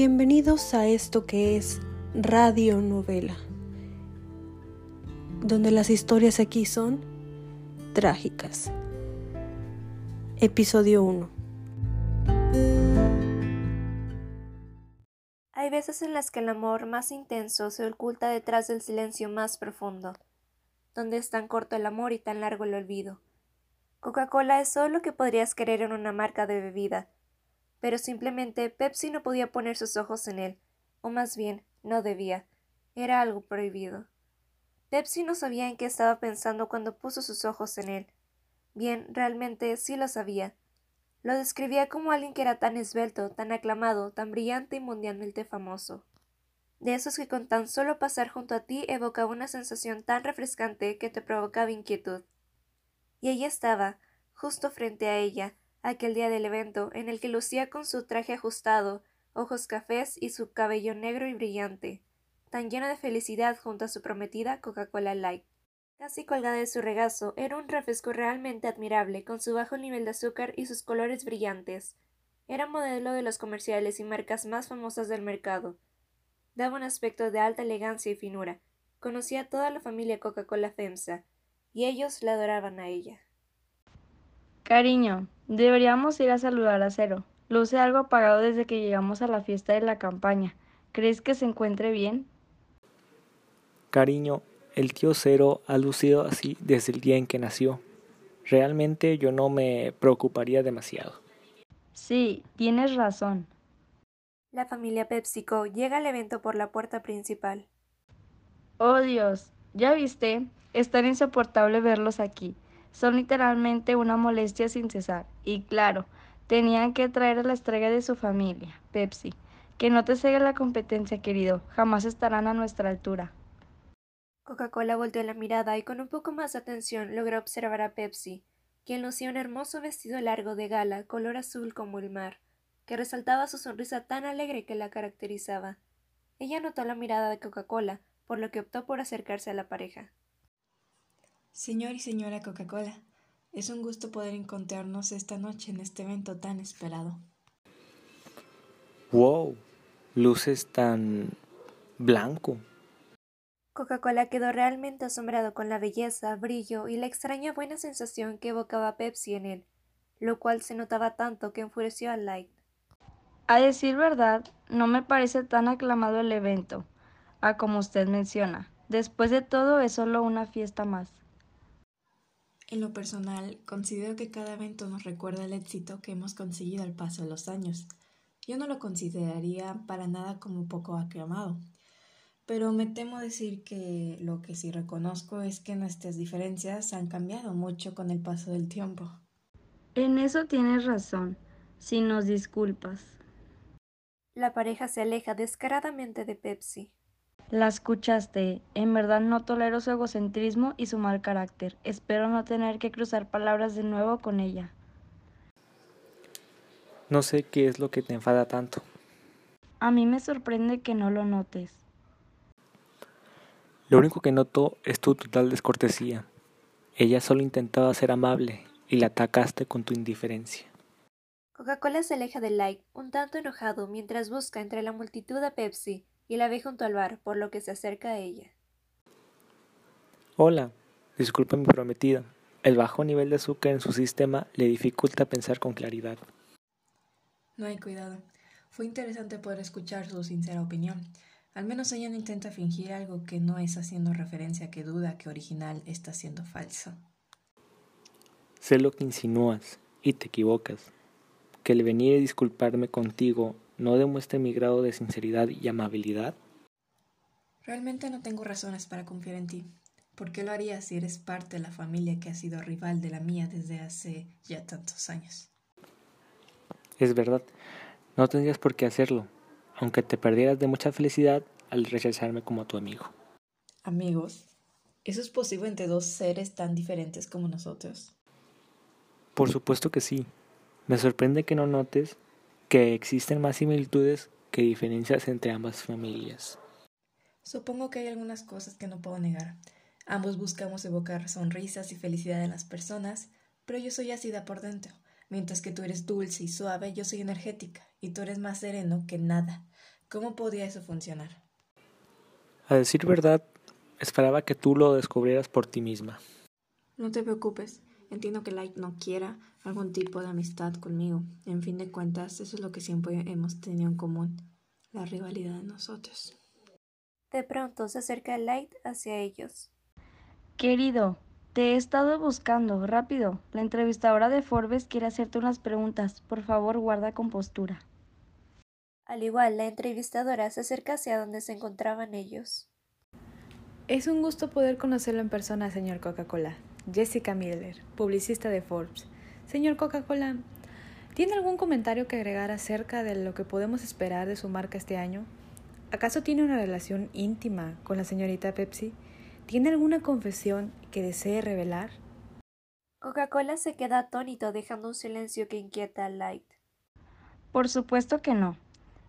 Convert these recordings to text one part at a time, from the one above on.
Bienvenidos a esto que es Radio Novela, donde las historias aquí son trágicas. Episodio 1 Hay veces en las que el amor más intenso se oculta detrás del silencio más profundo, donde es tan corto el amor y tan largo el olvido. Coca-Cola es solo lo que podrías querer en una marca de bebida, pero simplemente Pepsi no podía poner sus ojos en él, o más bien, no debía. Era algo prohibido. Pepsi no sabía en qué estaba pensando cuando puso sus ojos en él. Bien, realmente sí lo sabía. Lo describía como alguien que era tan esbelto, tan aclamado, tan brillante y mundialmente famoso. De esos que con tan solo pasar junto a ti evocaba una sensación tan refrescante que te provocaba inquietud. Y allí estaba, justo frente a ella, aquel día del evento en el que lucía con su traje ajustado, ojos cafés y su cabello negro y brillante, tan lleno de felicidad junto a su prometida Coca-Cola Light. Casi colgada de su regazo, era un refresco realmente admirable, con su bajo nivel de azúcar y sus colores brillantes. Era modelo de los comerciales y marcas más famosas del mercado. Daba un aspecto de alta elegancia y finura. Conocía a toda la familia Coca-Cola FEMSA, y ellos la adoraban a ella. Cariño, deberíamos ir a saludar a Cero. Luce algo apagado desde que llegamos a la fiesta de la campaña. ¿Crees que se encuentre bien? Cariño, el tío Cero ha lucido así desde el día en que nació. Realmente yo no me preocuparía demasiado. Sí, tienes razón. La familia PepsiCo llega al evento por la puerta principal. Oh Dios, ¿ya viste? Es tan insoportable verlos aquí son literalmente una molestia sin cesar. Y claro, tenían que traer a la estrella de su familia, Pepsi. Que no te cegue la competencia, querido. Jamás estarán a nuestra altura. Coca-Cola volteó la mirada y con un poco más de atención logró observar a Pepsi, quien lucía un hermoso vestido largo de gala, color azul como el mar, que resaltaba su sonrisa tan alegre que la caracterizaba. Ella notó la mirada de Coca-Cola, por lo que optó por acercarse a la pareja. Señor y señora Coca-Cola, es un gusto poder encontrarnos esta noche en este evento tan esperado. ¡Wow! Luces tan blanco. Coca-Cola quedó realmente asombrado con la belleza, brillo y la extraña buena sensación que evocaba Pepsi en él, lo cual se notaba tanto que enfureció a Light. A decir verdad, no me parece tan aclamado el evento, a como usted menciona. Después de todo, es solo una fiesta más. En lo personal, considero que cada evento nos recuerda el éxito que hemos conseguido al paso de los años. Yo no lo consideraría para nada como poco aclamado, pero me temo decir que lo que sí reconozco es que nuestras diferencias han cambiado mucho con el paso del tiempo. En eso tienes razón, si nos disculpas. La pareja se aleja descaradamente de Pepsi. La escuchaste. En verdad no tolero su egocentrismo y su mal carácter. Espero no tener que cruzar palabras de nuevo con ella. No sé qué es lo que te enfada tanto. A mí me sorprende que no lo notes. Lo único que noto es tu total descortesía. Ella solo intentaba ser amable y la atacaste con tu indiferencia. Coca-Cola se aleja de Light, un tanto enojado, mientras busca entre la multitud a Pepsi, y la ve junto al bar, por lo que se acerca a ella. Hola, disculpa mi prometida. El bajo nivel de azúcar en su sistema le dificulta pensar con claridad. No hay cuidado. Fue interesante poder escuchar su sincera opinión. Al menos ella no intenta fingir algo que no es haciendo referencia a que duda que original está siendo falso. Sé lo que insinúas y te equivocas. Que el venir y disculparme contigo no demuestre mi grado de sinceridad y amabilidad? Realmente no tengo razones para confiar en ti. ¿Por qué lo harías si eres parte de la familia que ha sido rival de la mía desde hace ya tantos años? Es verdad, no tendrías por qué hacerlo, aunque te perdieras de mucha felicidad al rechazarme como tu amigo. ¿Amigos? ¿Eso es posible entre dos seres tan diferentes como nosotros? Por supuesto que sí. Me sorprende que no notes que existen más similitudes que diferencias entre ambas familias. Supongo que hay algunas cosas que no puedo negar. Ambos buscamos evocar sonrisas y felicidad en las personas, pero yo soy ácida por dentro. Mientras que tú eres dulce y suave, yo soy energética, y tú eres más sereno que nada. ¿Cómo podría eso funcionar? A decir verdad, esperaba que tú lo descubrieras por ti misma. No te preocupes. Entiendo que Light no quiera algún tipo de amistad conmigo. En fin de cuentas, eso es lo que siempre hemos tenido en común, la rivalidad de nosotros. De pronto se acerca Light hacia ellos. Querido, te he estado buscando. Rápido. La entrevistadora de Forbes quiere hacerte unas preguntas. Por favor, guarda compostura. Al igual, la entrevistadora se acerca hacia donde se encontraban ellos. Es un gusto poder conocerlo en persona, señor Coca-Cola. Jessica Miller, publicista de Forbes. Señor Coca-Cola, ¿tiene algún comentario que agregar acerca de lo que podemos esperar de su marca este año? ¿Acaso tiene una relación íntima con la señorita Pepsi? ¿Tiene alguna confesión que desee revelar? Coca-Cola se queda atónito dejando un silencio que inquieta a Light. Por supuesto que no.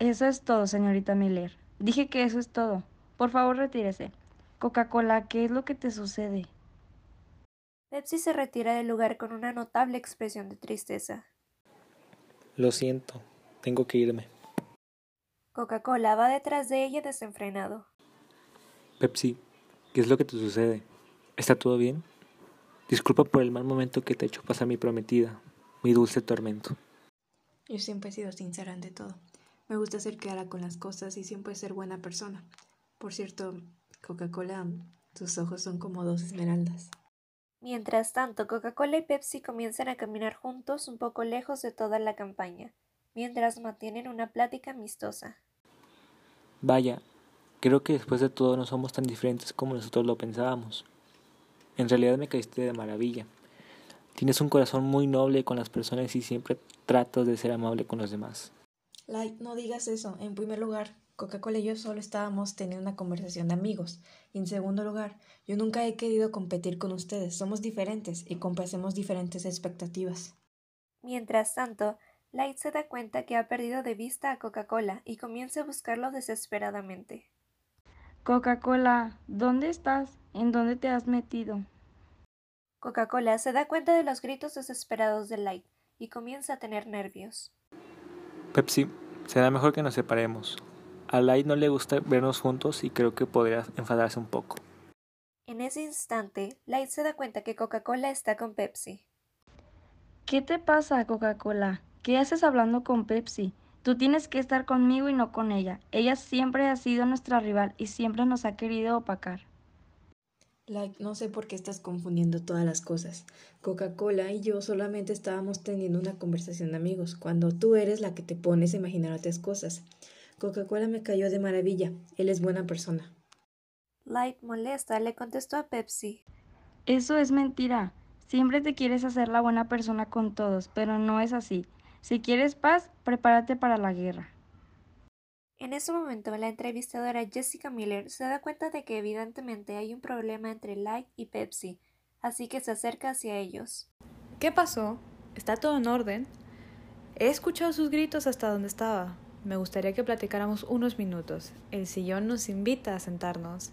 Eso es todo, señorita Miller. Dije que eso es todo. Por favor, retírese. Coca-Cola, ¿qué es lo que te sucede? Pepsi se retira del lugar con una notable expresión de tristeza. Lo siento, tengo que irme. Coca-Cola va detrás de ella desenfrenado. Pepsi, ¿qué es lo que te sucede? ¿Está todo bien? Disculpa por el mal momento que te he hecho pasar mi prometida, mi dulce tormento. Yo siempre he sido sincera ante todo. Me gusta ser clara con las cosas y siempre ser buena persona. Por cierto, Coca-Cola, tus ojos son como dos esmeraldas. Mientras tanto, Coca-Cola y Pepsi comienzan a caminar juntos un poco lejos de toda la campaña, mientras mantienen una plática amistosa. Vaya, creo que después de todo no somos tan diferentes como nosotros lo pensábamos. En realidad me caíste de maravilla. Tienes un corazón muy noble con las personas y siempre tratas de ser amable con los demás. Light, no digas eso. En primer lugar, Coca-Cola y yo solo estábamos teniendo una conversación de amigos. Y en segundo lugar, yo nunca he querido competir con ustedes. Somos diferentes y complacemos diferentes expectativas. Mientras tanto, Light se da cuenta que ha perdido de vista a Coca-Cola y comienza a buscarlo desesperadamente. Coca-Cola, ¿dónde estás? ¿En dónde te has metido? Coca-Cola se da cuenta de los gritos desesperados de Light y comienza a tener nervios. Pepsi, será mejor que nos separemos. A Light no le gusta vernos juntos y creo que podría enfadarse un poco. En ese instante, Light se da cuenta que Coca-Cola está con Pepsi. ¿Qué te pasa, Coca-Cola? ¿Qué haces hablando con Pepsi? Tú tienes que estar conmigo y no con ella. Ella siempre ha sido nuestra rival y siempre nos ha querido opacar. Light, no sé por qué estás confundiendo todas las cosas. Coca-Cola y yo solamente estábamos teniendo una conversación de amigos, cuando tú eres la que te pones a imaginar otras cosas. Coca-Cola me cayó de maravilla. Él es buena persona. Light molesta le contestó a Pepsi. Eso es mentira. Siempre te quieres hacer la buena persona con todos, pero no es así. Si quieres paz, prepárate para la guerra. En ese momento, la entrevistadora Jessica Miller se da cuenta de que evidentemente hay un problema entre Light y Pepsi, así que se acerca hacia ellos. ¿Qué pasó? ¿Está todo en orden? He escuchado sus gritos hasta donde estaba. Me gustaría que platicáramos unos minutos. El sillón nos invita a sentarnos.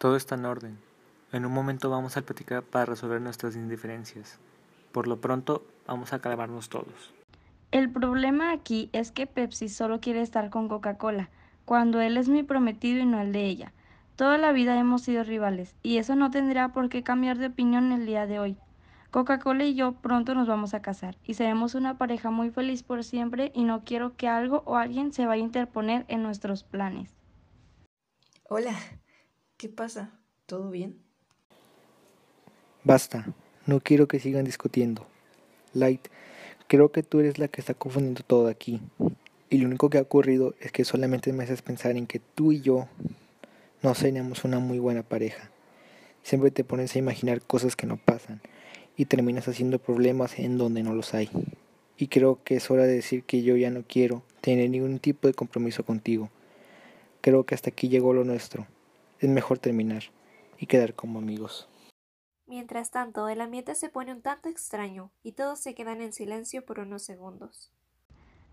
Todo está en orden. En un momento vamos a platicar para resolver nuestras indiferencias. Por lo pronto, vamos a calmarnos todos. El problema aquí es que Pepsi solo quiere estar con Coca-Cola, cuando él es mi prometido y no el de ella. Toda la vida hemos sido rivales, y eso no tendrá por qué cambiar de opinión el día de hoy. Coca-Cola y yo pronto nos vamos a casar y seremos una pareja muy feliz por siempre y no quiero que algo o alguien se vaya a interponer en nuestros planes. Hola, ¿qué pasa? ¿Todo bien? Basta, no quiero que sigan discutiendo. Light, creo que tú eres la que está confundiendo todo aquí. Y lo único que ha ocurrido es que solamente me haces pensar en que tú y yo no seríamos una muy buena pareja. Siempre te pones a imaginar cosas que no pasan y terminas haciendo problemas en donde no los hay. Y creo que es hora de decir que yo ya no quiero tener ningún tipo de compromiso contigo. Creo que hasta aquí llegó lo nuestro. Es mejor terminar y quedar como amigos. Mientras tanto, el ambiente se pone un tanto extraño y todos se quedan en silencio por unos segundos.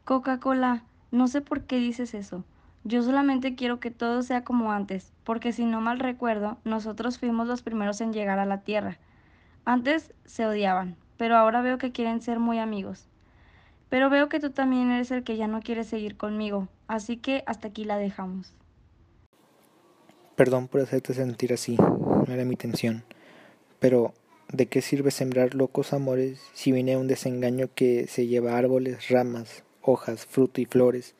Coca-Cola, no sé por qué dices eso. Yo solamente quiero que todo sea como antes, porque si no mal recuerdo, nosotros fuimos los primeros en llegar a la Tierra. Antes se odiaban, pero ahora veo que quieren ser muy amigos. Pero veo que tú también eres el que ya no quiere seguir conmigo, así que hasta aquí la dejamos. Perdón por hacerte sentir así, no era mi intención. Pero, ¿de qué sirve sembrar locos amores si viene un desengaño que se lleva árboles, ramas, hojas, fruto y flores?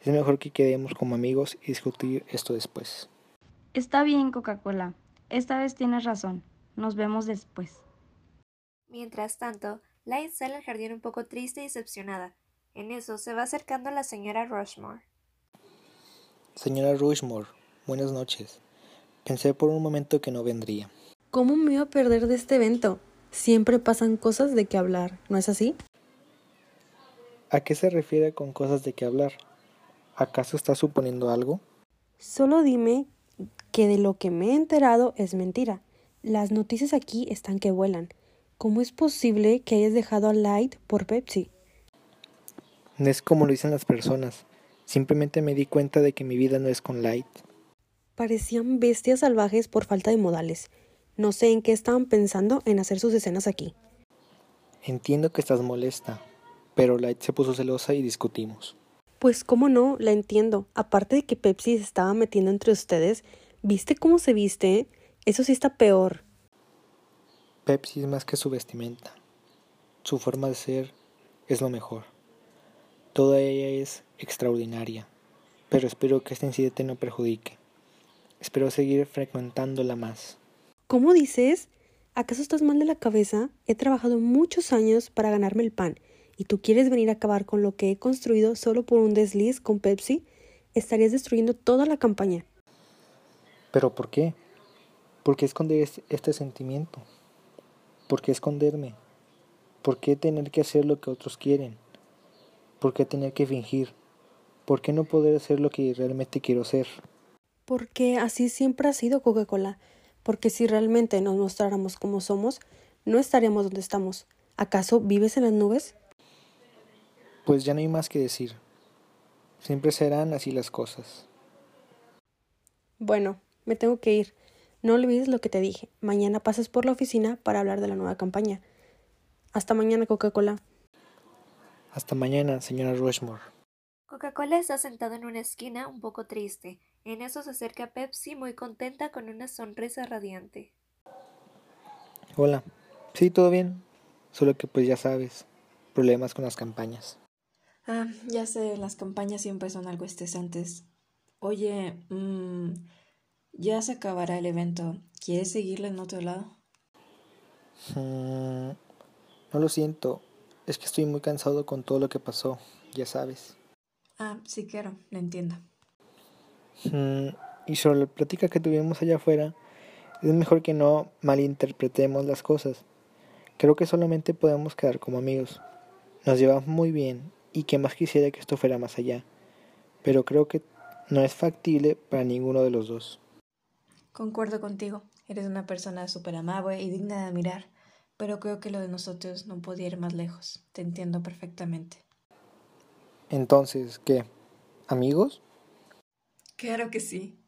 Es mejor que quedemos como amigos y discutir esto después. Está bien, Coca-Cola. Esta vez tienes razón. Nos vemos después. Mientras tanto, Light sale al jardín un poco triste y decepcionada. En eso se va acercando la señora Rushmore. Señora Rushmore, buenas noches. Pensé por un momento que no vendría. ¿Cómo me iba a perder de este evento? Siempre pasan cosas de qué hablar, ¿no es así? ¿A qué se refiere con cosas de qué hablar? ¿Acaso está suponiendo algo? Solo dime que de lo que me he enterado es mentira. Las noticias aquí están que vuelan. ¿Cómo es posible que hayas dejado a Light por Pepsi? No es como lo dicen las personas. Simplemente me di cuenta de que mi vida no es con Light. Parecían bestias salvajes por falta de modales. No sé en qué estaban pensando en hacer sus escenas aquí. Entiendo que estás molesta, pero Light se puso celosa y discutimos. Pues cómo no, la entiendo. Aparte de que Pepsi se estaba metiendo entre ustedes, ¿viste cómo se viste? Eso sí está peor. Pepsi es más que su vestimenta. Su forma de ser es lo mejor. Toda ella es extraordinaria, pero espero que este incidente no perjudique. Espero seguir frecuentándola más. ¿Cómo dices? ¿Acaso estás mal de la cabeza? He trabajado muchos años para ganarme el pan y tú quieres venir a acabar con lo que he construido solo por un desliz con Pepsi, estarías destruyendo toda la campaña. ¿Pero por qué? ¿Por qué esconder este sentimiento? ¿Por qué esconderme? ¿Por qué tener que hacer lo que otros quieren? ¿Por qué tener que fingir? ¿Por qué no poder hacer lo que realmente quiero ser? Porque así siempre ha sido Coca-Cola. Porque si realmente nos mostráramos como somos, no estaríamos donde estamos. ¿Acaso vives en las nubes? Pues ya no hay más que decir. Siempre serán así las cosas. Bueno, me tengo que ir. No olvides lo que te dije. Mañana pasas por la oficina para hablar de la nueva campaña. Hasta mañana, Coca-Cola. Hasta mañana, señora Rushmore. Coca-Cola está sentado en una esquina un poco triste. En eso se acerca Pepsi muy contenta con una sonrisa radiante. Hola. Sí, todo bien. Solo que pues ya sabes, problemas con las campañas. Ah, ya sé, las campañas siempre son algo estresantes. Oye, mmm, ya se acabará el evento. ¿Quieres seguirle en otro lado? Mm, no lo siento. Es que estoy muy cansado con todo lo que pasó, ya sabes. Ah, sí quiero, lo entiendo. Mm, y sobre la plática que tuvimos allá afuera, es mejor que no malinterpretemos las cosas. Creo que solamente podemos quedar como amigos. Nos llevamos muy bien y que más quisiera que esto fuera más allá, pero creo que no es factible para ninguno de los dos. Concuerdo contigo, eres una persona súper amable y digna de admirar, pero creo que lo de nosotros no podía ir más lejos, te entiendo perfectamente. Entonces, ¿qué? ¿Amigos? Claro que sí.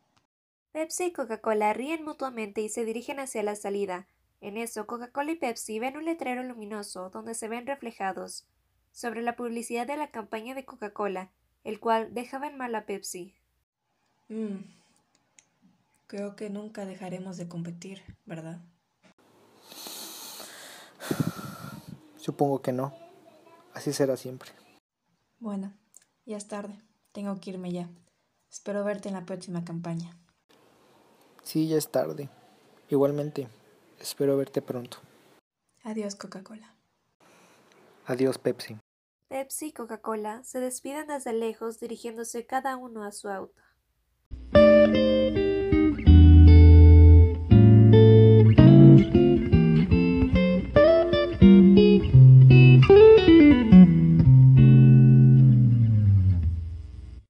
Pepsi y Coca-Cola ríen mutuamente y se dirigen hacia la salida. En eso, Coca-Cola y Pepsi ven un letrero luminoso donde se ven reflejados sobre la publicidad de la campaña de Coca-Cola, el cual dejaba en mal a Pepsi. Mm. Creo que nunca dejaremos de competir, ¿verdad? Supongo que no. Así será siempre. Bueno, ya es tarde. Tengo que irme ya. Espero verte en la próxima campaña. Sí, ya es tarde. Igualmente, espero verte pronto. Adiós, Coca-Cola. Adiós, Pepsi. Pepsi y Coca-Cola se despiden desde lejos dirigiéndose cada uno a su auto.